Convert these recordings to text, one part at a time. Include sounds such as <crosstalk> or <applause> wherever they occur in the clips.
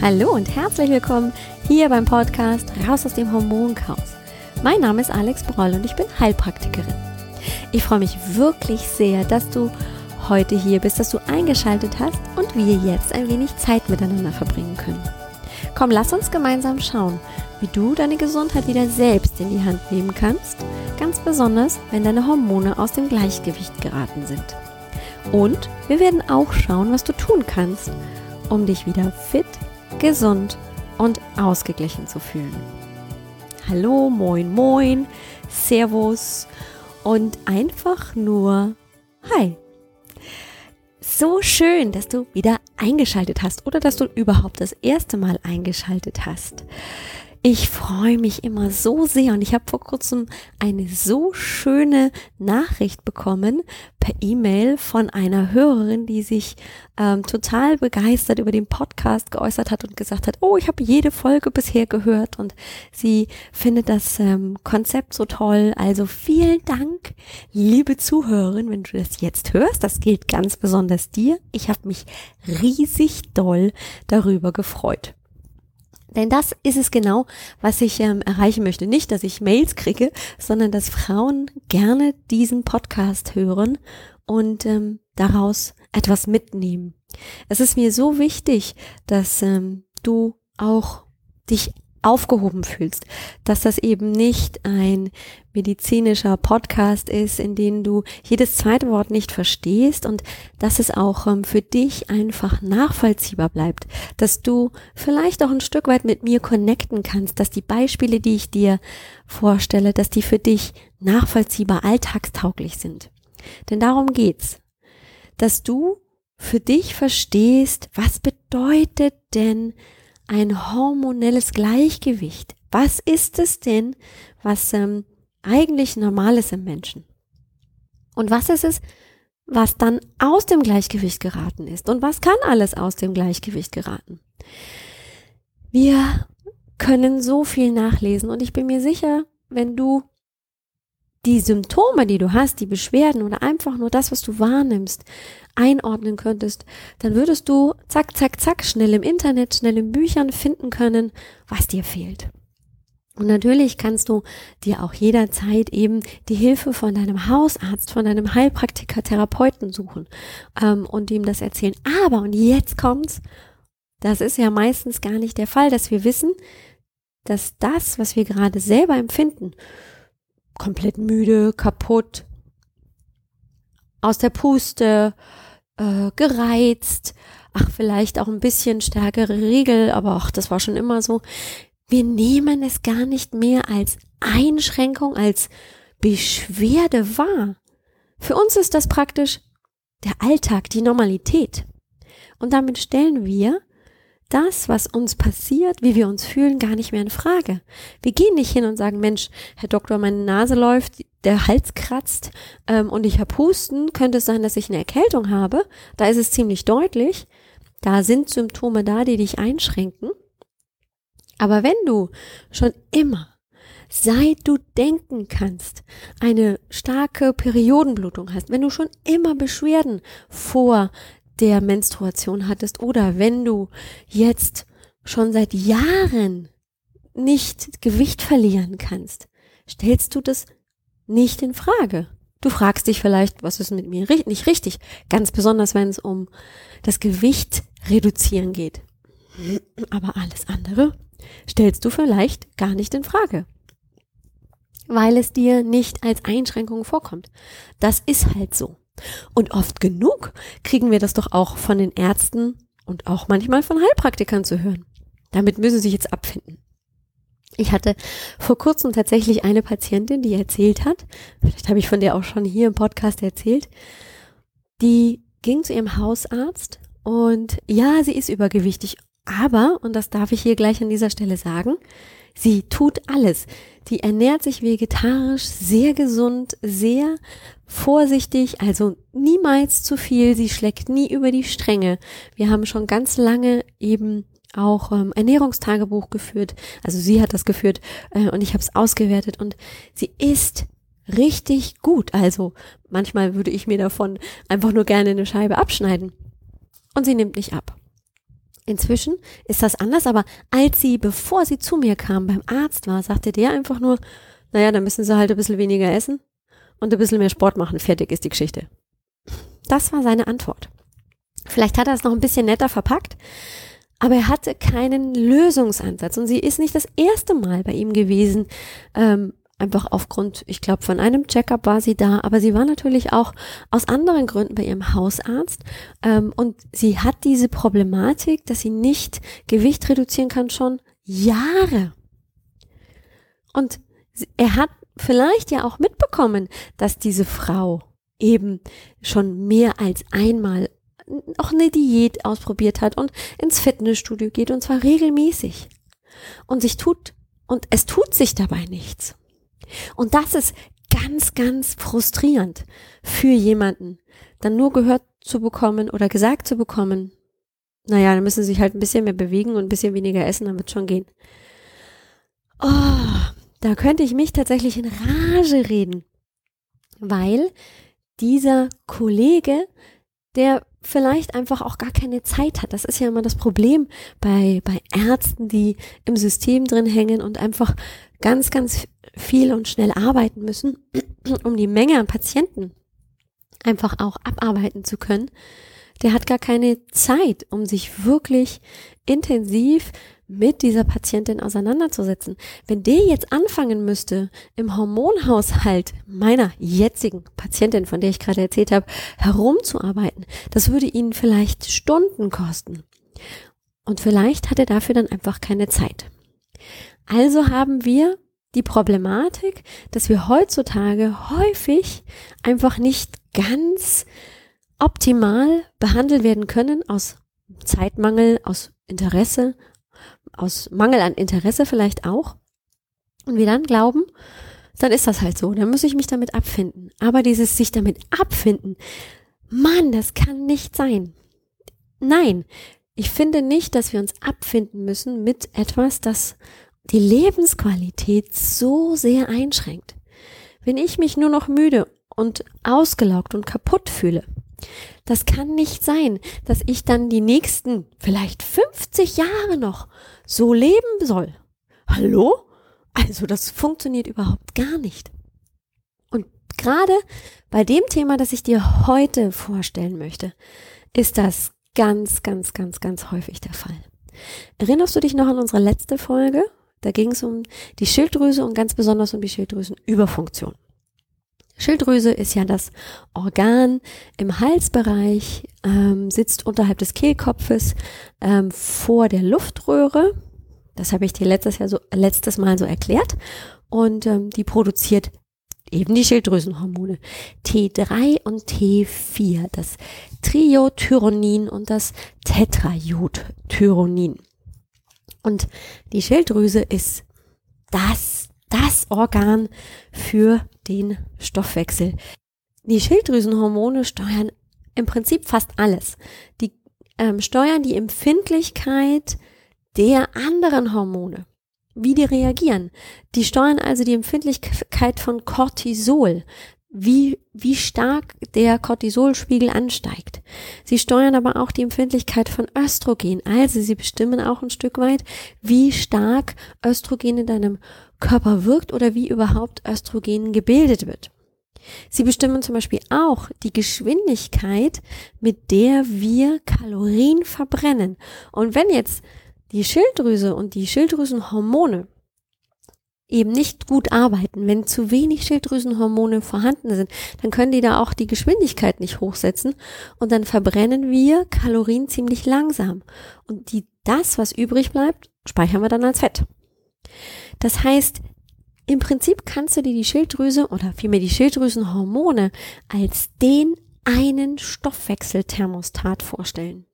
Hallo und herzlich willkommen hier beim Podcast Raus aus dem Hormonchaos. Mein Name ist Alex Broll und ich bin Heilpraktikerin. Ich freue mich wirklich sehr, dass du heute hier bist, dass du eingeschaltet hast und wir jetzt ein wenig Zeit miteinander verbringen können. Komm, lass uns gemeinsam schauen, wie du deine Gesundheit wieder selbst in die Hand nehmen kannst, ganz besonders, wenn deine Hormone aus dem Gleichgewicht geraten sind. Und wir werden auch schauen, was du tun kannst, um dich wieder fit gesund und ausgeglichen zu fühlen. Hallo, moin, moin, Servus und einfach nur Hi. So schön, dass du wieder eingeschaltet hast oder dass du überhaupt das erste Mal eingeschaltet hast. Ich freue mich immer so sehr und ich habe vor kurzem eine so schöne Nachricht bekommen per E-Mail von einer Hörerin, die sich ähm, total begeistert über den Podcast geäußert hat und gesagt hat, oh, ich habe jede Folge bisher gehört und sie findet das ähm, Konzept so toll. Also vielen Dank, liebe Zuhörerin, wenn du das jetzt hörst. Das gilt ganz besonders dir. Ich habe mich riesig doll darüber gefreut. Denn das ist es genau, was ich ähm, erreichen möchte. Nicht, dass ich Mails kriege, sondern dass Frauen gerne diesen Podcast hören und ähm, daraus etwas mitnehmen. Es ist mir so wichtig, dass ähm, du auch dich aufgehoben fühlst, dass das eben nicht ein medizinischer Podcast ist, in dem du jedes zweite Wort nicht verstehst und dass es auch ähm, für dich einfach nachvollziehbar bleibt, dass du vielleicht auch ein Stück weit mit mir connecten kannst, dass die Beispiele, die ich dir vorstelle, dass die für dich nachvollziehbar alltagstauglich sind. Denn darum geht's, dass du für dich verstehst, was bedeutet denn ein hormonelles Gleichgewicht. Was ist es denn, was ähm, eigentlich normal ist im Menschen? Und was ist es, was dann aus dem Gleichgewicht geraten ist? Und was kann alles aus dem Gleichgewicht geraten? Wir können so viel nachlesen und ich bin mir sicher, wenn du die Symptome, die du hast, die Beschwerden oder einfach nur das, was du wahrnimmst, einordnen könntest, dann würdest du zack, zack, zack, schnell im Internet, schnell in Büchern finden können, was dir fehlt. Und natürlich kannst du dir auch jederzeit eben die Hilfe von deinem Hausarzt, von deinem Heilpraktiker, Therapeuten suchen ähm, und ihm das erzählen. Aber, und jetzt kommt's, das ist ja meistens gar nicht der Fall, dass wir wissen, dass das, was wir gerade selber empfinden, komplett müde, kaputt, aus der Puste, äh, gereizt, ach, vielleicht auch ein bisschen stärkere Riegel, aber ach, das war schon immer so. Wir nehmen es gar nicht mehr als Einschränkung, als Beschwerde wahr. Für uns ist das praktisch der Alltag, die Normalität. Und damit stellen wir das, was uns passiert, wie wir uns fühlen, gar nicht mehr in Frage. Wir gehen nicht hin und sagen, Mensch, Herr Doktor, meine Nase läuft, der Hals kratzt ähm, und ich habe Husten, könnte es sein, dass ich eine Erkältung habe. Da ist es ziemlich deutlich. Da sind Symptome da, die dich einschränken. Aber wenn du schon immer, seit du denken kannst, eine starke Periodenblutung hast, wenn du schon immer Beschwerden vor der Menstruation hattest oder wenn du jetzt schon seit Jahren nicht Gewicht verlieren kannst, stellst du das nicht in Frage. Du fragst dich vielleicht, was ist mit mir nicht richtig, ganz besonders wenn es um das Gewicht reduzieren geht. Aber alles andere stellst du vielleicht gar nicht in Frage, weil es dir nicht als Einschränkung vorkommt. Das ist halt so. Und oft genug kriegen wir das doch auch von den Ärzten und auch manchmal von Heilpraktikern zu hören. Damit müssen sie sich jetzt abfinden. Ich hatte vor kurzem tatsächlich eine Patientin, die erzählt hat, vielleicht habe ich von der auch schon hier im Podcast erzählt, die ging zu ihrem Hausarzt und ja, sie ist übergewichtig, aber, und das darf ich hier gleich an dieser Stelle sagen, sie tut alles. Die ernährt sich vegetarisch, sehr gesund, sehr vorsichtig, also niemals zu viel. Sie schlägt nie über die Stränge. Wir haben schon ganz lange eben auch ähm, Ernährungstagebuch geführt. Also sie hat das geführt äh, und ich habe es ausgewertet und sie ist richtig gut. Also manchmal würde ich mir davon einfach nur gerne eine Scheibe abschneiden. Und sie nimmt nicht ab. Inzwischen ist das anders, aber als sie, bevor sie zu mir kam, beim Arzt war, sagte der einfach nur, naja, dann müssen sie halt ein bisschen weniger essen und ein bisschen mehr Sport machen. Fertig ist die Geschichte. Das war seine Antwort. Vielleicht hat er es noch ein bisschen netter verpackt, aber er hatte keinen Lösungsansatz und sie ist nicht das erste Mal bei ihm gewesen. Ähm, einfach aufgrund, ich glaube, von einem Checkup war sie da, aber sie war natürlich auch aus anderen Gründen bei ihrem Hausarzt ähm, und sie hat diese Problematik, dass sie nicht Gewicht reduzieren kann, schon Jahre. Und er hat vielleicht ja auch mitbekommen, dass diese Frau eben schon mehr als einmal auch eine Diät ausprobiert hat und ins Fitnessstudio geht und zwar regelmäßig. Und sich tut, und es tut sich dabei nichts. Und das ist ganz, ganz frustrierend für jemanden, dann nur gehört zu bekommen oder gesagt zu bekommen, naja, dann müssen sie sich halt ein bisschen mehr bewegen und ein bisschen weniger essen, dann wird schon gehen. Oh, da könnte ich mich tatsächlich in Rage reden, weil dieser Kollege, der vielleicht einfach auch gar keine Zeit hat. Das ist ja immer das Problem bei, bei Ärzten, die im System drin hängen und einfach ganz, ganz viel und schnell arbeiten müssen, <clears throat> um die Menge an Patienten einfach auch abarbeiten zu können. Der hat gar keine Zeit, um sich wirklich intensiv mit dieser Patientin auseinanderzusetzen. Wenn der jetzt anfangen müsste, im Hormonhaushalt meiner jetzigen Patientin, von der ich gerade erzählt habe, herumzuarbeiten, das würde ihn vielleicht Stunden kosten. Und vielleicht hat er dafür dann einfach keine Zeit. Also haben wir die Problematik, dass wir heutzutage häufig einfach nicht ganz optimal behandelt werden können aus Zeitmangel, aus Interesse, aus Mangel an Interesse vielleicht auch. Und wir dann glauben, dann ist das halt so, dann muss ich mich damit abfinden. Aber dieses sich damit abfinden, Mann, das kann nicht sein. Nein, ich finde nicht, dass wir uns abfinden müssen mit etwas, das die Lebensqualität so sehr einschränkt. Wenn ich mich nur noch müde und ausgelaugt und kaputt fühle, das kann nicht sein, dass ich dann die nächsten vielleicht 50 Jahre noch so leben soll. Hallo? Also das funktioniert überhaupt gar nicht. Und gerade bei dem Thema, das ich dir heute vorstellen möchte, ist das ganz, ganz, ganz, ganz häufig der Fall. Erinnerst du dich noch an unsere letzte Folge? Da ging es um die Schilddrüse und ganz besonders um die Schilddrüsenüberfunktion. Schilddrüse ist ja das Organ im Halsbereich, ähm, sitzt unterhalb des Kehlkopfes ähm, vor der Luftröhre. Das habe ich dir letztes Jahr so letztes Mal so erklärt. Und ähm, die produziert eben die Schilddrüsenhormone T3 und T4, das Triodtyronin und das Tetrajodtyronin. Und die Schilddrüse ist das, das Organ für den Stoffwechsel. Die Schilddrüsenhormone steuern im Prinzip fast alles. Die ähm, steuern die Empfindlichkeit der anderen Hormone, wie die reagieren. Die steuern also die Empfindlichkeit von Cortisol, wie, wie stark der Cortisolspiegel ansteigt. Sie steuern aber auch die Empfindlichkeit von Östrogen. Also sie bestimmen auch ein Stück weit, wie stark Östrogen in deinem Körper wirkt oder wie überhaupt Östrogen gebildet wird. Sie bestimmen zum Beispiel auch die Geschwindigkeit, mit der wir Kalorien verbrennen. Und wenn jetzt die Schilddrüse und die Schilddrüsenhormone eben nicht gut arbeiten, wenn zu wenig Schilddrüsenhormone vorhanden sind, dann können die da auch die Geschwindigkeit nicht hochsetzen und dann verbrennen wir Kalorien ziemlich langsam. Und die, das, was übrig bleibt, speichern wir dann als Fett. Das heißt, im Prinzip kannst du dir die Schilddrüse oder vielmehr die Schilddrüsenhormone als den einen Stoffwechselthermostat vorstellen.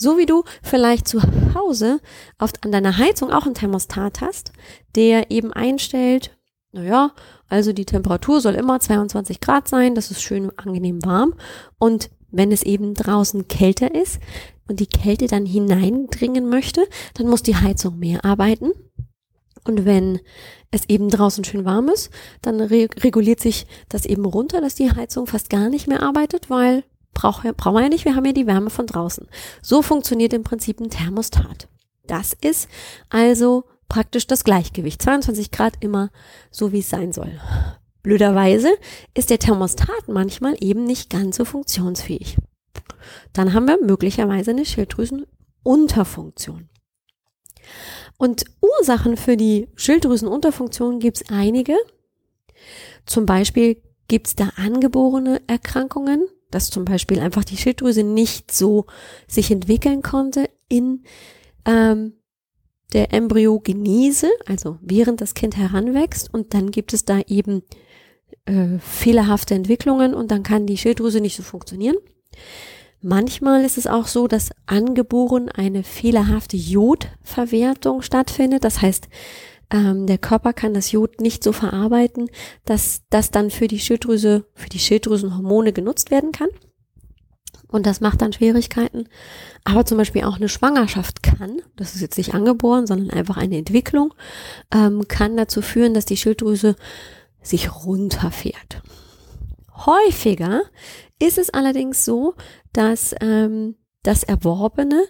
So wie du vielleicht zu Hause oft an deiner Heizung auch einen Thermostat hast, der eben einstellt, naja, also die Temperatur soll immer 22 Grad sein, das ist schön angenehm warm. Und wenn es eben draußen kälter ist und die Kälte dann hineindringen möchte, dann muss die Heizung mehr arbeiten. Und wenn es eben draußen schön warm ist, dann re reguliert sich das eben runter, dass die Heizung fast gar nicht mehr arbeitet, weil brauchen wir ja nicht, wir haben ja die Wärme von draußen. So funktioniert im Prinzip ein Thermostat. Das ist also praktisch das Gleichgewicht. 22 Grad immer so, wie es sein soll. Blöderweise ist der Thermostat manchmal eben nicht ganz so funktionsfähig. Dann haben wir möglicherweise eine Schilddrüsenunterfunktion. Und Ursachen für die Schilddrüsenunterfunktion gibt es einige. Zum Beispiel gibt es da angeborene Erkrankungen, dass zum Beispiel einfach die Schilddrüse nicht so sich entwickeln konnte in ähm, der Embryogenese, also während das Kind heranwächst. Und dann gibt es da eben äh, fehlerhafte Entwicklungen und dann kann die Schilddrüse nicht so funktionieren. Manchmal ist es auch so, dass angeboren eine fehlerhafte Jodverwertung stattfindet. Das heißt, ähm, der Körper kann das Jod nicht so verarbeiten, dass das dann für die Schilddrüse, für die Schilddrüsenhormone genutzt werden kann. Und das macht dann Schwierigkeiten. Aber zum Beispiel auch eine Schwangerschaft kann, das ist jetzt nicht angeboren, sondern einfach eine Entwicklung, ähm, kann dazu führen, dass die Schilddrüse sich runterfährt. Häufiger ist es allerdings so, dass ähm, das erworbene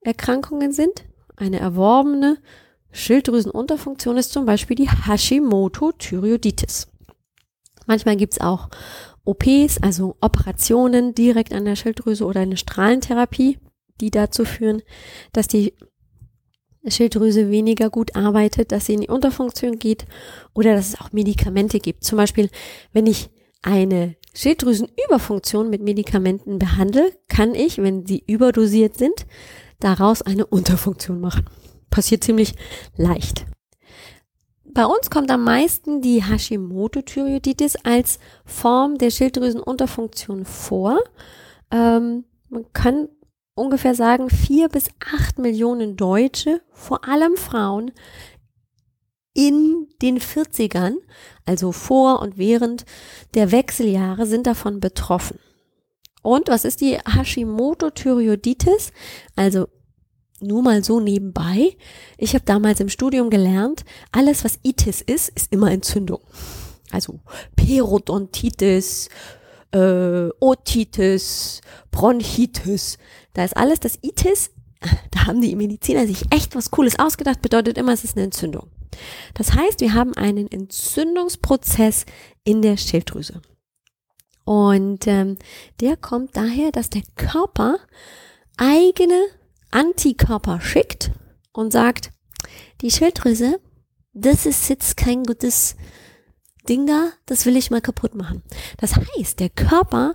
Erkrankungen sind. Eine erworbene Schilddrüsenunterfunktion ist zum Beispiel die Hashimoto-Thyreoiditis. Manchmal gibt's auch OPs, also Operationen direkt an der Schilddrüse oder eine Strahlentherapie, die dazu führen, dass die Schilddrüse weniger gut arbeitet, dass sie in die Unterfunktion geht oder dass es auch Medikamente gibt. Zum Beispiel, wenn ich eine Schilddrüsenüberfunktion mit Medikamenten behandle, kann ich, wenn sie überdosiert sind, daraus eine Unterfunktion machen. Passiert ziemlich leicht. Bei uns kommt am meisten die Hashimoto-Thyreoiditis als Form der Schilddrüsenunterfunktion vor. Ähm, man kann ungefähr sagen, vier bis acht Millionen Deutsche, vor allem Frauen, in den 40ern, also vor und während der Wechseljahre, sind davon betroffen. Und was ist die Hashimoto-Thyreoiditis? Also nur mal so nebenbei. Ich habe damals im Studium gelernt, alles was Itis ist, ist immer Entzündung. Also Periodontitis, äh, Otitis, Bronchitis, da ist alles das Itis. <laughs> Da haben die Mediziner sich echt was Cooles ausgedacht, bedeutet immer, es ist eine Entzündung. Das heißt, wir haben einen Entzündungsprozess in der Schilddrüse. Und ähm, der kommt daher, dass der Körper eigene Antikörper schickt und sagt, die Schilddrüse, das ist jetzt kein gutes Ding da, das will ich mal kaputt machen. Das heißt, der Körper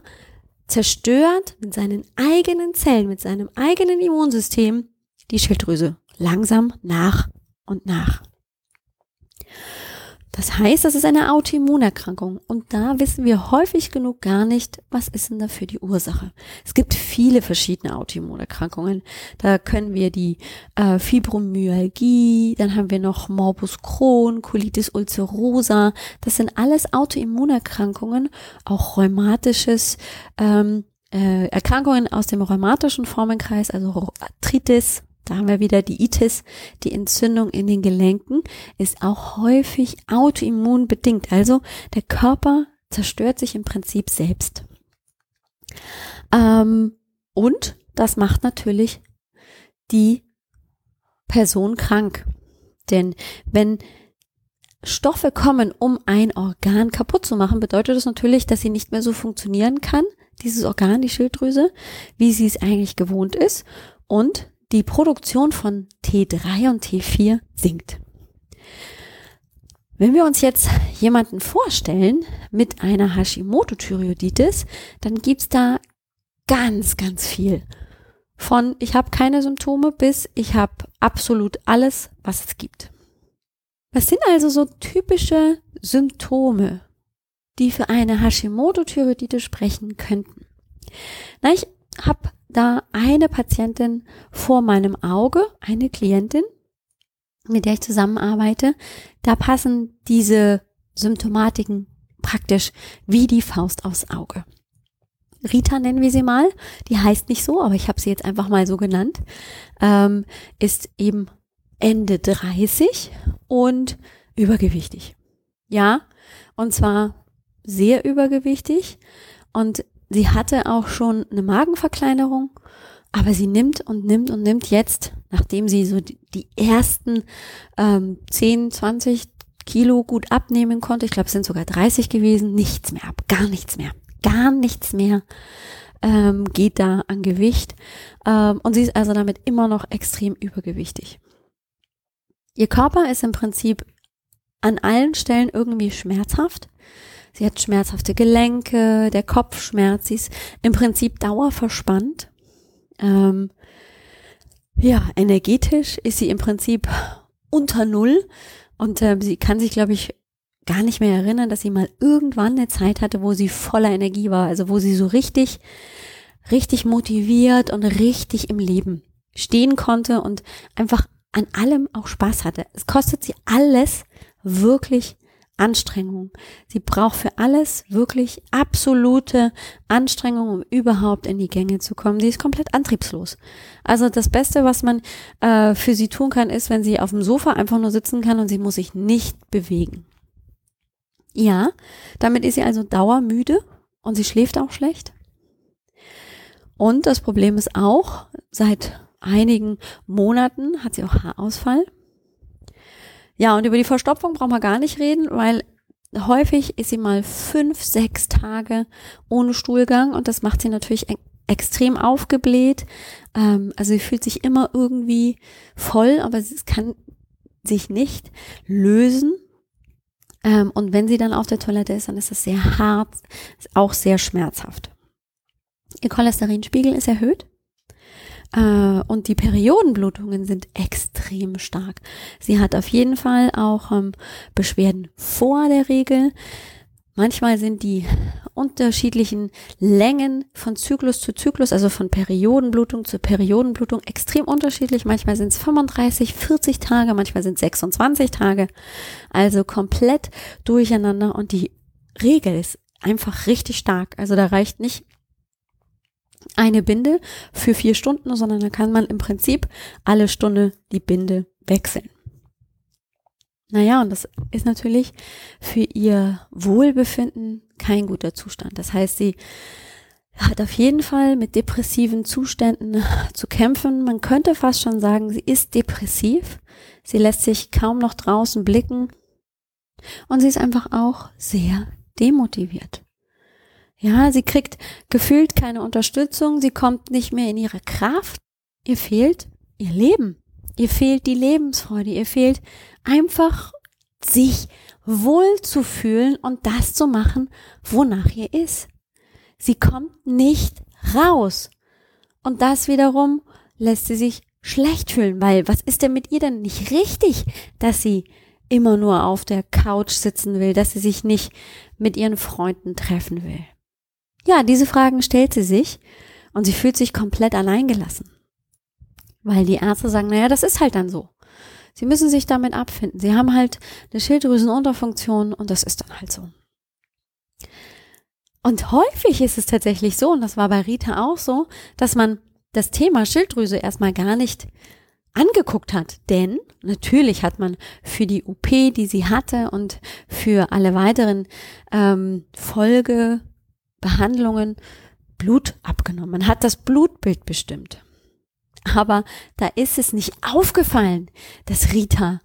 zerstört mit seinen eigenen Zellen, mit seinem eigenen Immunsystem die Schilddrüse langsam nach und nach. Das heißt, das ist eine Autoimmunerkrankung und da wissen wir häufig genug gar nicht, was ist denn dafür die Ursache. Es gibt viele verschiedene Autoimmunerkrankungen. Da können wir die äh, Fibromyalgie, dann haben wir noch Morbus Crohn, Colitis ulcerosa. Das sind alles Autoimmunerkrankungen, auch rheumatisches ähm, äh, Erkrankungen aus dem rheumatischen Formenkreis, also Arthritis, da haben wir wieder die Itis, die Entzündung in den Gelenken, ist auch häufig autoimmun bedingt. Also der Körper zerstört sich im Prinzip selbst. Ähm, und das macht natürlich die Person krank. Denn wenn Stoffe kommen, um ein Organ kaputt zu machen, bedeutet das natürlich, dass sie nicht mehr so funktionieren kann, dieses Organ, die Schilddrüse, wie sie es eigentlich gewohnt ist. Und die Produktion von T3 und T4 sinkt. Wenn wir uns jetzt jemanden vorstellen mit einer Hashimoto-Thyreoiditis, dann gibt's da ganz, ganz viel. Von ich habe keine Symptome bis ich habe absolut alles, was es gibt. Was sind also so typische Symptome, die für eine Hashimoto-Thyreoiditis sprechen könnten? Na, ich habe da eine Patientin vor meinem Auge, eine Klientin, mit der ich zusammenarbeite. Da passen diese Symptomatiken praktisch wie die Faust aufs Auge. Rita nennen wir sie mal, die heißt nicht so, aber ich habe sie jetzt einfach mal so genannt, ähm, ist eben Ende 30 und übergewichtig. Ja, und zwar sehr übergewichtig und sie hatte auch schon eine Magenverkleinerung, aber sie nimmt und nimmt und nimmt jetzt, nachdem sie so die, ersten ähm, 10, 20 Kilo gut abnehmen konnte, ich glaube es sind sogar 30 gewesen, nichts mehr ab, gar nichts mehr, gar nichts mehr ähm, geht da an Gewicht. Ähm, und sie ist also damit immer noch extrem übergewichtig. Ihr Körper ist im Prinzip an allen Stellen irgendwie schmerzhaft. Sie hat schmerzhafte Gelenke, der Kopf schmerzt, sie ist im Prinzip dauerverspannt. Ähm, ja, energetisch ist sie im Prinzip unter Null und äh, sie kann sich, glaube ich, gar nicht mehr erinnern, dass sie mal irgendwann eine Zeit hatte, wo sie voller Energie war, also wo sie so richtig, richtig motiviert und richtig im Leben stehen konnte und einfach an allem auch Spaß hatte. Es kostet sie alles wirklich Anstrengung. Sie braucht für alles wirklich absolute Anstrengung, um überhaupt in die Gänge zu kommen. Sie ist komplett antriebslos. Also das Beste, was man äh, für sie tun kann, ist, wenn sie auf dem Sofa einfach nur sitzen kann und sie muss sich nicht bewegen. Ja, damit ist sie also dauermüde und sie schläft auch schlecht. Und das Problem ist auch, seit einigen Monaten hat sie auch Haarausfall. Ja, und über die Verstopfung brauchen wir gar nicht reden, weil häufig ist sie mal fünf, sechs Tage ohne Stuhlgang und das macht sie natürlich e extrem aufgebläht. Ähm, also sie fühlt sich immer irgendwie voll, aber es kann sich nicht lösen. Ähm, und wenn sie dann auf der Toilette ist, dann ist das sehr hart, auch sehr schmerzhaft. Ihr Cholesterinspiegel ist erhöht. Äh, und die Periodenblutungen sind extrem stark. Sie hat auf jeden Fall auch ähm, Beschwerden vor der Regel. Manchmal sind die unterschiedlichen Längen von Zyklus zu Zyklus, also von Periodenblutung zu Periodenblutung, extrem unterschiedlich. Manchmal sind es 35, 40 Tage, manchmal sind es 26 Tage. Also komplett durcheinander und die Regel ist einfach richtig stark. Also da reicht nicht eine Binde für vier Stunden, sondern da kann man im Prinzip alle Stunde die Binde wechseln. Naja, und das ist natürlich für ihr Wohlbefinden kein guter Zustand. Das heißt, sie hat auf jeden Fall mit depressiven Zuständen <laughs> zu kämpfen. Man könnte fast schon sagen, sie ist depressiv. Sie lässt sich kaum noch draußen blicken. Und sie ist einfach auch sehr demotiviert. Ja, sie kriegt gefühlt keine Unterstützung. Sie kommt nicht mehr in ihre Kraft. Ihr fehlt ihr Leben. Ihr fehlt die Lebensfreude. Ihr fehlt einfach sich wohl zu fühlen und das zu machen, wonach ihr ist. Sie kommt nicht raus. Und das wiederum lässt sie sich schlecht fühlen, weil was ist denn mit ihr denn nicht richtig, dass sie immer nur auf der Couch sitzen will, dass sie sich nicht mit ihren Freunden treffen will. Ja, diese Fragen stellt sie sich und sie fühlt sich komplett alleingelassen. Weil die Ärzte sagen, naja, das ist halt dann so. Sie müssen sich damit abfinden. Sie haben halt eine Schilddrüsenunterfunktion und das ist dann halt so. Und häufig ist es tatsächlich so, und das war bei Rita auch so, dass man das Thema Schilddrüse erstmal gar nicht angeguckt hat. Denn natürlich hat man für die OP, die sie hatte und für alle weiteren ähm, Folgebehandlungen Blut abgenommen. Man hat das Blutbild bestimmt. Aber da ist es nicht aufgefallen, dass Rita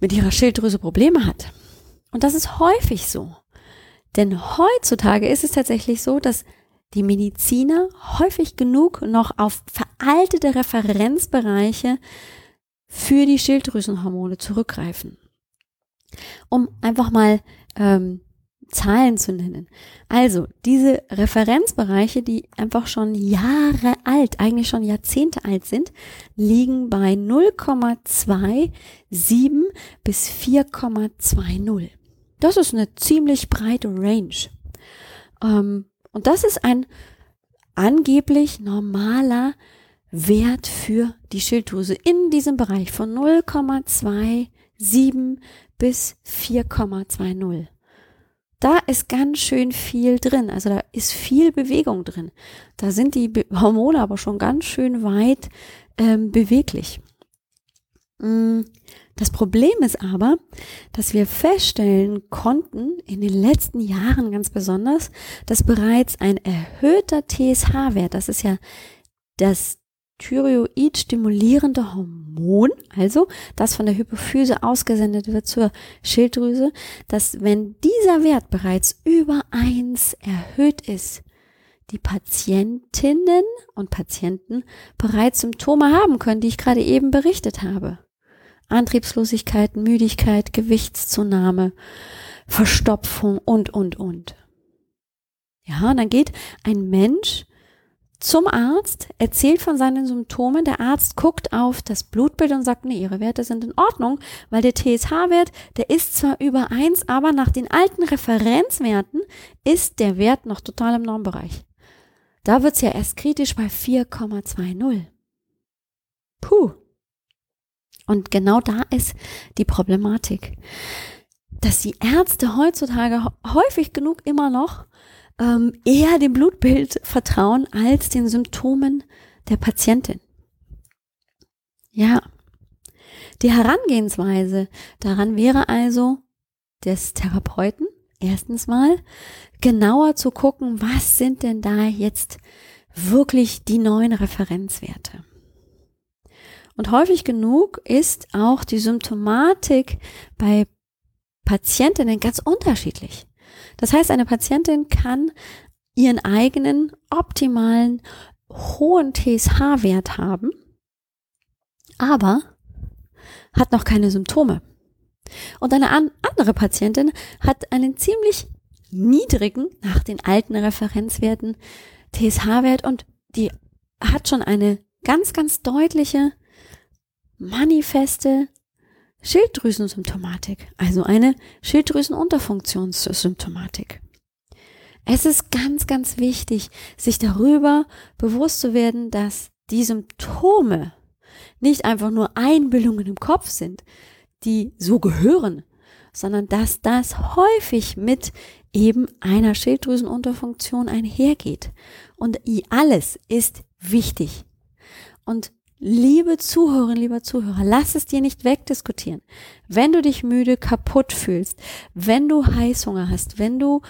mit ihrer Schilddrüse Probleme hat. Und das ist häufig so. Denn heutzutage ist es tatsächlich so, dass die Mediziner häufig genug noch auf veraltete Referenzbereiche für die Schilddrüsenhormone zurückgreifen. Um einfach mal ähm, Zahlen zu nennen. Also diese Referenzbereiche, die einfach schon Jahre alt, eigentlich schon Jahrzehnte alt sind, liegen bei 0,27 bis 4,20. Das ist eine ziemlich breite Range. Ähm, und das ist ein angeblich normaler Wert für die Schilddrüse in diesem Bereich von 0,27 bis 4,20 da ist ganz schön viel drin. Also da ist viel Bewegung drin. Da sind die <laughs> Hormone aber schon ganz schön weit ähm, beweglich. Mm, das Problem ist aber, dass wir feststellen konnten, in den letzten Jahren ganz besonders, dass bereits ein erhöhter TSH-Wert, das ist ja das Thyroid stimulierende Hormon, also das von der Hypophyse ausgesendet wird zur Schilddrüse, dass wenn dieser Wert bereits über eins erhöht ist, die Patientinnen und Patienten bereits Symptome haben können, die ich gerade eben berichtet habe. Antriebslosigkeit, Müdigkeit, Gewichtszunahme, Verstopfung und, und, und. Ja, und dann geht ein Mensch zum Arzt, erzählt von seinen Symptomen. Der Arzt guckt auf das Blutbild und sagt, nee, ihre Werte sind in Ordnung, weil der TSH-Wert, der ist zwar über eins, aber nach den alten Referenzwerten ist der Wert noch total im Normbereich. Da wird's ja erst kritisch bei 4,20. Puh. Und genau da ist die Problematik, dass die Ärzte heutzutage häufig genug immer noch ähm, eher dem Blutbild vertrauen als den Symptomen der Patientin. Ja, die Herangehensweise daran wäre also des Therapeuten erstens mal genauer zu gucken, was sind denn da jetzt wirklich die neuen Referenzwerte. Und häufig genug ist auch die Symptomatik bei Patientinnen ganz unterschiedlich. Das heißt, eine Patientin kann ihren eigenen optimalen hohen TSH-Wert haben, aber hat noch keine Symptome. Und eine an andere Patientin hat einen ziemlich niedrigen, nach den alten Referenzwerten, TSH-Wert und die hat schon eine ganz, ganz deutliche manifeste Schilddrüsensymptomatik, also eine Schilddrüsenunterfunktionssymptomatik. Es ist ganz, ganz wichtig, sich darüber bewusst zu werden, dass die Symptome nicht einfach nur Einbildungen im Kopf sind, die so gehören, sondern dass das häufig mit eben einer Schilddrüsenunterfunktion einhergeht. Und alles ist wichtig. Und Liebe Zuhörerin, lieber Zuhörer, lass es dir nicht wegdiskutieren. Wenn du dich müde, kaputt fühlst, wenn du Heißhunger hast, wenn du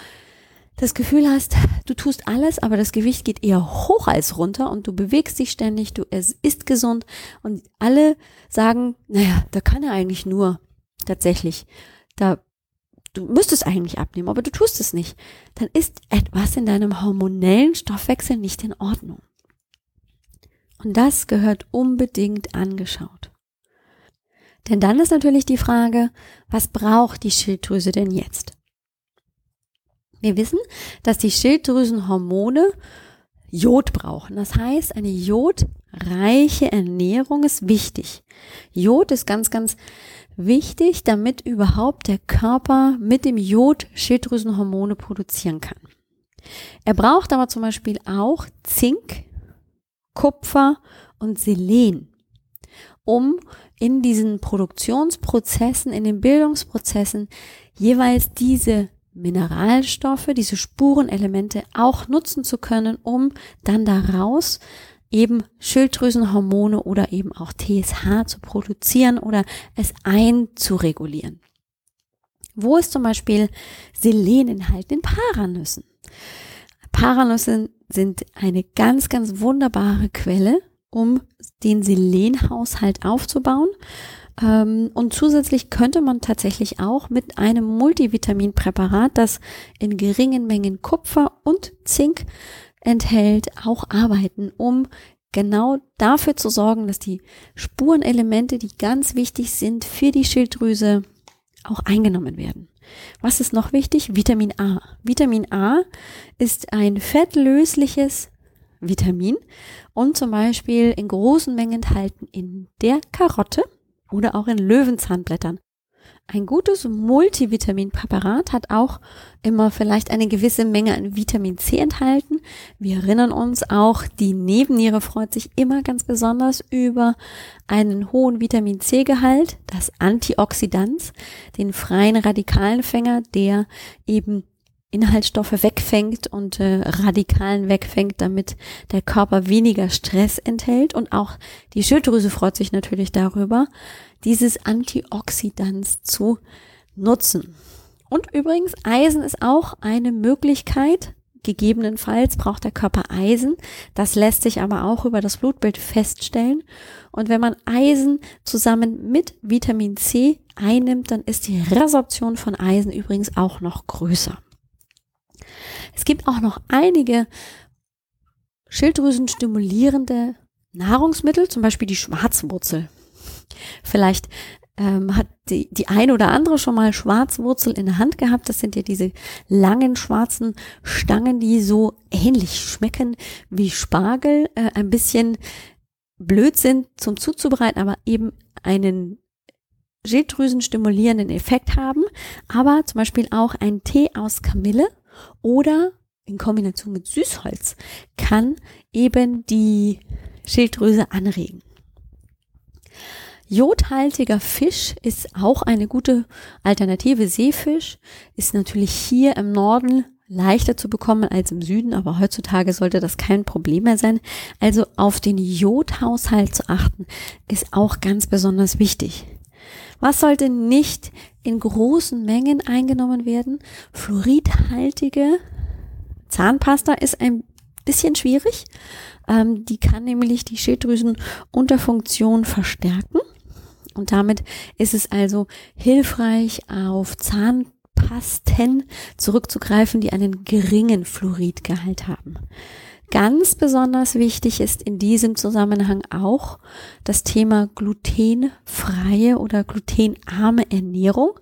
das Gefühl hast, du tust alles, aber das Gewicht geht eher hoch als runter und du bewegst dich ständig, du ist gesund und alle sagen, naja, da kann er eigentlich nur tatsächlich, da du müsstest eigentlich abnehmen, aber du tust es nicht, dann ist etwas in deinem hormonellen Stoffwechsel nicht in Ordnung. Und das gehört unbedingt angeschaut. Denn dann ist natürlich die Frage, was braucht die Schilddrüse denn jetzt? Wir wissen, dass die Schilddrüsenhormone Jod brauchen. Das heißt, eine jodreiche Ernährung ist wichtig. Jod ist ganz, ganz wichtig, damit überhaupt der Körper mit dem Jod Schilddrüsenhormone produzieren kann. Er braucht aber zum Beispiel auch Zink, Kupfer und Selen, um in diesen Produktionsprozessen, in den Bildungsprozessen jeweils diese Mineralstoffe, diese Spurenelemente auch nutzen zu können, um dann daraus eben Schilddrüsenhormone oder eben auch TSH zu produzieren oder es einzuregulieren. Wo ist zum Beispiel Selen enthalten? In Paranüssen. Paranüsse sind eine ganz, ganz wunderbare Quelle, um den Selenhaushalt aufzubauen. Ähm, und zusätzlich könnte man tatsächlich auch mit einem Multivitaminpräparat, das in geringen Mengen Kupfer und Zink enthält, auch arbeiten, um genau dafür zu sorgen, dass die Spurenelemente, die ganz wichtig sind für die Schilddrüse, auch eingenommen werden. Was ist noch wichtig? Vitamin A. Vitamin A ist ein fettlösliches Vitamin und zum Beispiel in großen Mengen enthalten in der Karotte oder auch in Löwenzahnblättern. Ein gutes Multivitaminpräparat hat auch immer vielleicht eine gewisse Menge an Vitamin C enthalten. Wir erinnern uns auch, die Nebenniere freut sich immer ganz besonders über einen hohen Vitamin C Gehalt, das Antioxidans, den freien Radikalenfänger, der eben Inhaltsstoffe wegfängt und äh, Radikalen wegfängt, damit der Körper weniger Stress enthält. Und auch die Schilddrüse freut sich natürlich darüber, dieses Antioxidans zu nutzen. Und übrigens, Eisen ist auch eine Möglichkeit, Gegebenenfalls braucht der Körper Eisen. Das lässt sich aber auch über das Blutbild feststellen. Und wenn man Eisen zusammen mit Vitamin C einnimmt, dann ist die Resorption von Eisen übrigens auch noch größer. Es gibt auch noch einige Schilddrüsen-stimulierende Nahrungsmittel, zum Beispiel die Schwarzwurzel. Vielleicht ähm, hat die, die ein oder andere schon mal Schwarzwurzel in der Hand gehabt. Das sind ja diese langen schwarzen Stangen, die so ähnlich schmecken wie Spargel, äh, ein bisschen blöd sind zum zuzubereiten, aber eben einen Schilddrüsen stimulierenden Effekt haben, aber zum Beispiel auch ein Tee aus Kamille oder in Kombination mit Süßholz kann eben die Schilddrüse anregen. Jodhaltiger Fisch ist auch eine gute Alternative. Seefisch ist natürlich hier im Norden leichter zu bekommen als im Süden, aber heutzutage sollte das kein Problem mehr sein. Also auf den Jodhaushalt zu achten, ist auch ganz besonders wichtig. Was sollte nicht in großen Mengen eingenommen werden? Fluoridhaltige Zahnpasta ist ein bisschen schwierig. Ähm, die kann nämlich die Schilddrüsenunterfunktion verstärken. Und damit ist es also hilfreich, auf Zahnpasten zurückzugreifen, die einen geringen Fluoridgehalt haben. Ganz besonders wichtig ist in diesem Zusammenhang auch das Thema glutenfreie oder glutenarme Ernährung.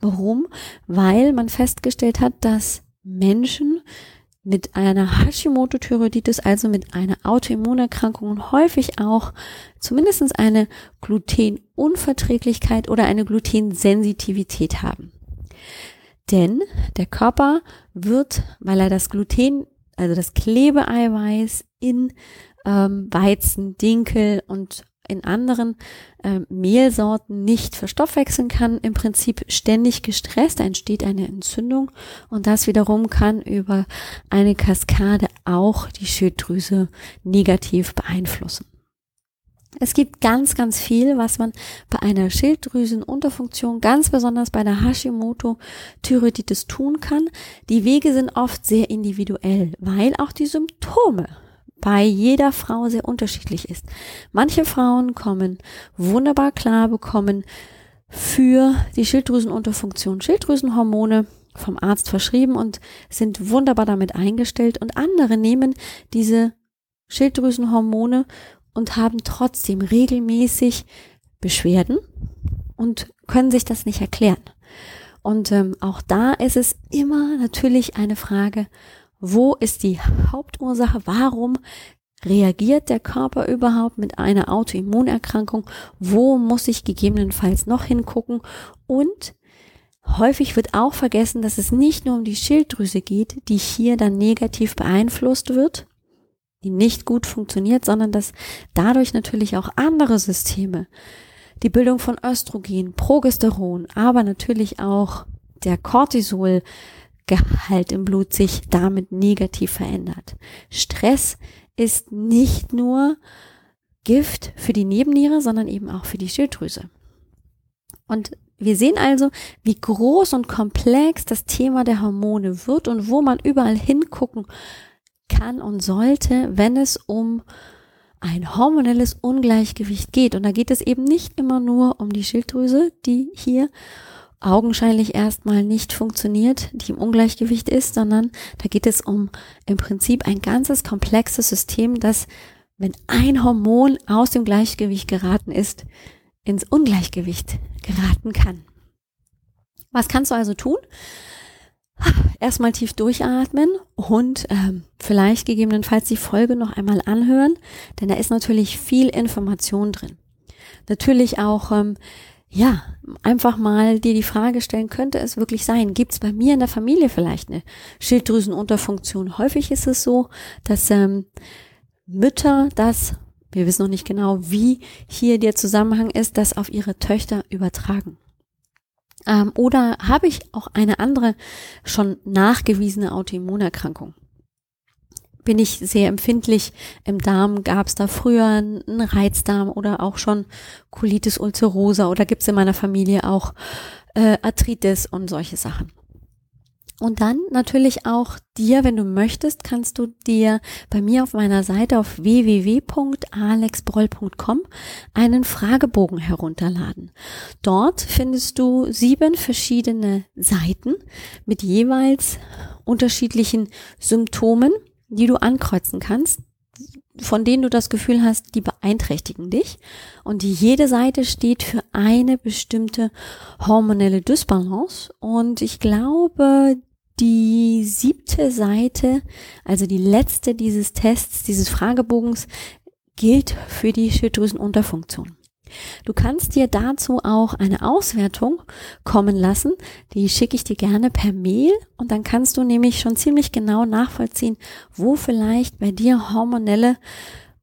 Warum? Weil man festgestellt hat, dass Menschen mit einer Hashimoto-Thyreoiditis, also mit einer Autoimmunerkrankung und häufig auch zumindest eine Glutenunverträglichkeit oder eine Glutensensitivität haben. Denn der Körper wird, weil er das Gluten, also das Klebeeiweiß in ähm, Weizen, Dinkel und in anderen äh, Mehlsorten nicht verstoffwechseln kann, im Prinzip ständig gestresst, entsteht eine Entzündung und das wiederum kann über eine Kaskade auch die Schilddrüse negativ beeinflussen. Es gibt ganz, ganz viel, was man bei einer Schilddrüsenunterfunktion, ganz besonders bei der Hashimoto-Thyreoiditis tun kann. Die Wege sind oft sehr individuell, weil auch die Symptome bei jeder Frau sehr unterschiedlich ist. Manche Frauen kommen wunderbar klar, bekommen für die Schilddrüsenunterfunktion Schilddrüsenhormone vom Arzt verschrieben und sind wunderbar damit eingestellt und andere nehmen diese Schilddrüsenhormone und haben trotzdem regelmäßig Beschwerden und können sich das nicht erklären. Und ähm, auch da ist es immer natürlich eine Frage, wo ist die Hauptursache? Warum reagiert der Körper überhaupt mit einer Autoimmunerkrankung? Wo muss ich gegebenenfalls noch hingucken? Und häufig wird auch vergessen, dass es nicht nur um die Schilddrüse geht, die hier dann negativ beeinflusst wird, die nicht gut funktioniert, sondern dass dadurch natürlich auch andere Systeme, die Bildung von Östrogen, Progesteron, aber natürlich auch der Cortisol, Gehalt im Blut sich damit negativ verändert. Stress ist nicht nur Gift für die Nebenniere, sondern eben auch für die Schilddrüse. Und wir sehen also, wie groß und komplex das Thema der Hormone wird und wo man überall hingucken kann und sollte, wenn es um ein hormonelles Ungleichgewicht geht. Und da geht es eben nicht immer nur um die Schilddrüse, die hier augenscheinlich erstmal nicht funktioniert, die im Ungleichgewicht ist, sondern da geht es um im Prinzip ein ganzes komplexes System, das, wenn ein Hormon aus dem Gleichgewicht geraten ist, ins Ungleichgewicht geraten kann. Was kannst du also tun? Erstmal tief durchatmen und ähm, vielleicht gegebenenfalls die Folge noch einmal anhören, denn da ist natürlich viel Information drin. Natürlich auch ähm, ja, einfach mal dir die Frage stellen, könnte es wirklich sein? Gibt es bei mir in der Familie vielleicht eine Schilddrüsenunterfunktion? Häufig ist es so, dass ähm, Mütter das, wir wissen noch nicht genau, wie hier der Zusammenhang ist, das auf ihre Töchter übertragen. Ähm, oder habe ich auch eine andere schon nachgewiesene Autoimmunerkrankung? Bin ich sehr empfindlich im Darm? Gab es da früher einen Reizdarm oder auch schon Colitis ulcerosa oder gibt es in meiner Familie auch äh, Arthritis und solche Sachen? Und dann natürlich auch dir, wenn du möchtest, kannst du dir bei mir auf meiner Seite auf www.alexbroll.com einen Fragebogen herunterladen. Dort findest du sieben verschiedene Seiten mit jeweils unterschiedlichen Symptomen, die du ankreuzen kannst, von denen du das Gefühl hast, die beeinträchtigen dich. Und jede Seite steht für eine bestimmte hormonelle Dysbalance. Und ich glaube, die siebte Seite, also die letzte dieses Tests, dieses Fragebogens, gilt für die Schilddrüsenunterfunktion. Du kannst dir dazu auch eine Auswertung kommen lassen. Die schicke ich dir gerne per Mail und dann kannst du nämlich schon ziemlich genau nachvollziehen, wo vielleicht bei dir hormonelle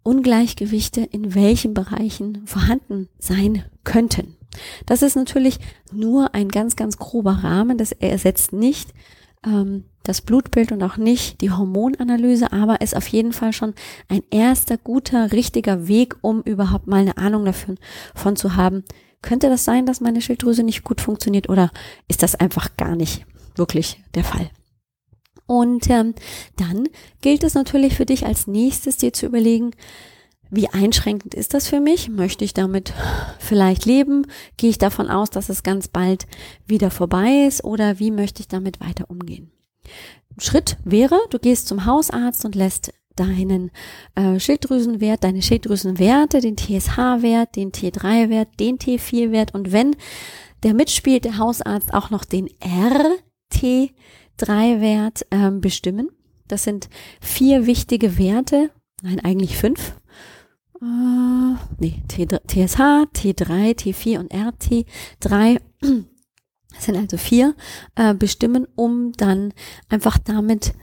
Ungleichgewichte in welchen Bereichen vorhanden sein könnten. Das ist natürlich nur ein ganz, ganz grober Rahmen. Das ersetzt nicht ähm, das Blutbild und auch nicht die Hormonanalyse, aber ist auf jeden Fall schon ein erster guter, richtiger Weg, um überhaupt mal eine Ahnung davon von zu haben. Könnte das sein, dass meine Schilddrüse nicht gut funktioniert oder ist das einfach gar nicht wirklich der Fall? Und ähm, dann gilt es natürlich für dich als nächstes dir zu überlegen, wie einschränkend ist das für mich? Möchte ich damit vielleicht leben? Gehe ich davon aus, dass es ganz bald wieder vorbei ist? Oder wie möchte ich damit weiter umgehen? Schritt wäre, du gehst zum Hausarzt und lässt deinen äh, Schilddrüsenwert, deine Schilddrüsenwerte, den TSH-Wert, den T3-Wert, den T4-Wert und wenn der mitspielt, der Hausarzt auch noch den RT3-Wert ähm, bestimmen. Das sind vier wichtige Werte, nein, eigentlich fünf, äh, nee, TSH, T3, T4 und RT3 das sind also vier, äh, bestimmen, um dann einfach damit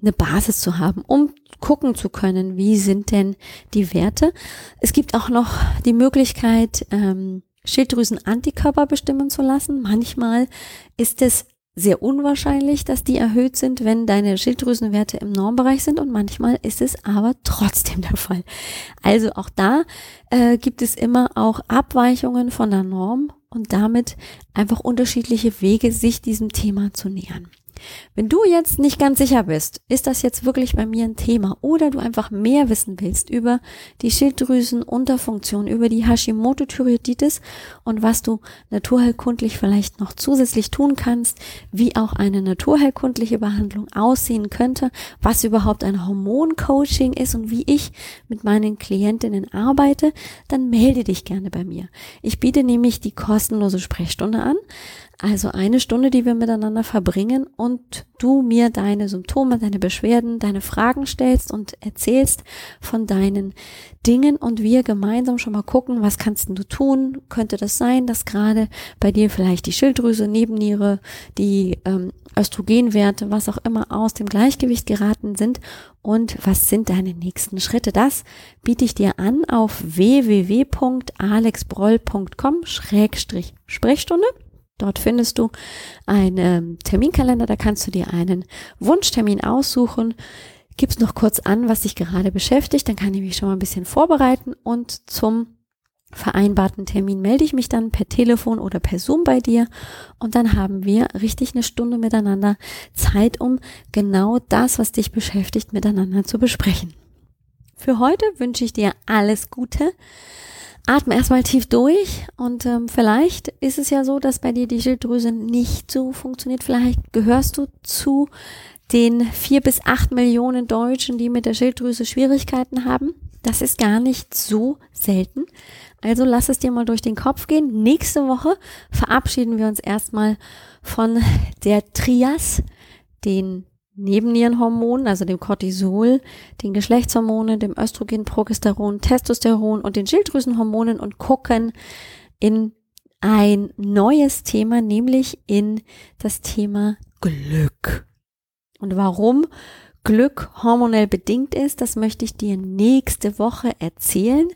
eine Basis zu haben, um gucken zu können, wie sind denn die Werte. Es gibt auch noch die Möglichkeit, ähm, Schilddrüsen-Antikörper bestimmen zu lassen. Manchmal ist es sehr unwahrscheinlich, dass die erhöht sind, wenn deine Schilddrüsenwerte im Normbereich sind und manchmal ist es aber trotzdem der Fall. Also auch da äh, gibt es immer auch Abweichungen von der Norm und damit einfach unterschiedliche Wege, sich diesem Thema zu nähern. Wenn du jetzt nicht ganz sicher bist, ist das jetzt wirklich bei mir ein Thema oder du einfach mehr wissen willst über die Schilddrüsenunterfunktion, über die Hashimoto-Thyreoiditis und was du naturheilkundlich vielleicht noch zusätzlich tun kannst, wie auch eine naturheilkundliche Behandlung aussehen könnte, was überhaupt ein Hormoncoaching ist und wie ich mit meinen Klientinnen arbeite, dann melde dich gerne bei mir. Ich biete nämlich die kostenlose Sprechstunde an. Also eine Stunde, die wir miteinander verbringen und du mir deine Symptome, deine Beschwerden, deine Fragen stellst und erzählst von deinen Dingen und wir gemeinsam schon mal gucken, was kannst du tun? Könnte das sein, dass gerade bei dir vielleicht die Schilddrüse, Nebenniere, die ähm, Östrogenwerte, was auch immer aus dem Gleichgewicht geraten sind und was sind deine nächsten Schritte? Das biete ich dir an auf www.alexbroll.com-sprechstunde. Dort findest du einen Terminkalender, da kannst du dir einen Wunschtermin aussuchen. Gib's noch kurz an, was dich gerade beschäftigt, dann kann ich mich schon mal ein bisschen vorbereiten und zum vereinbarten Termin melde ich mich dann per Telefon oder per Zoom bei dir und dann haben wir richtig eine Stunde miteinander Zeit, um genau das, was dich beschäftigt, miteinander zu besprechen. Für heute wünsche ich dir alles Gute. Atme erstmal tief durch und ähm, vielleicht ist es ja so, dass bei dir die Schilddrüse nicht so funktioniert. Vielleicht gehörst du zu den vier bis acht Millionen Deutschen, die mit der Schilddrüse Schwierigkeiten haben. Das ist gar nicht so selten. Also lass es dir mal durch den Kopf gehen. Nächste Woche verabschieden wir uns erstmal von der Trias, den Nebennierenhormonen, also dem Cortisol, den Geschlechtshormonen, dem Östrogen, Progesteron, Testosteron und den Schilddrüsenhormonen und gucken in ein neues Thema, nämlich in das Thema Glück. Und warum Glück hormonell bedingt ist, das möchte ich dir nächste Woche erzählen.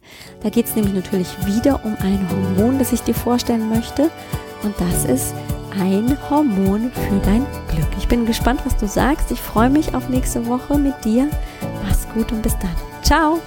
Da geht es nämlich natürlich wieder um ein Hormon, das ich dir vorstellen möchte. Und das ist ein Hormon für dein Glück. Ich bin gespannt, was du sagst. Ich freue mich auf nächste Woche mit dir. Mach's gut und bis dann. Ciao.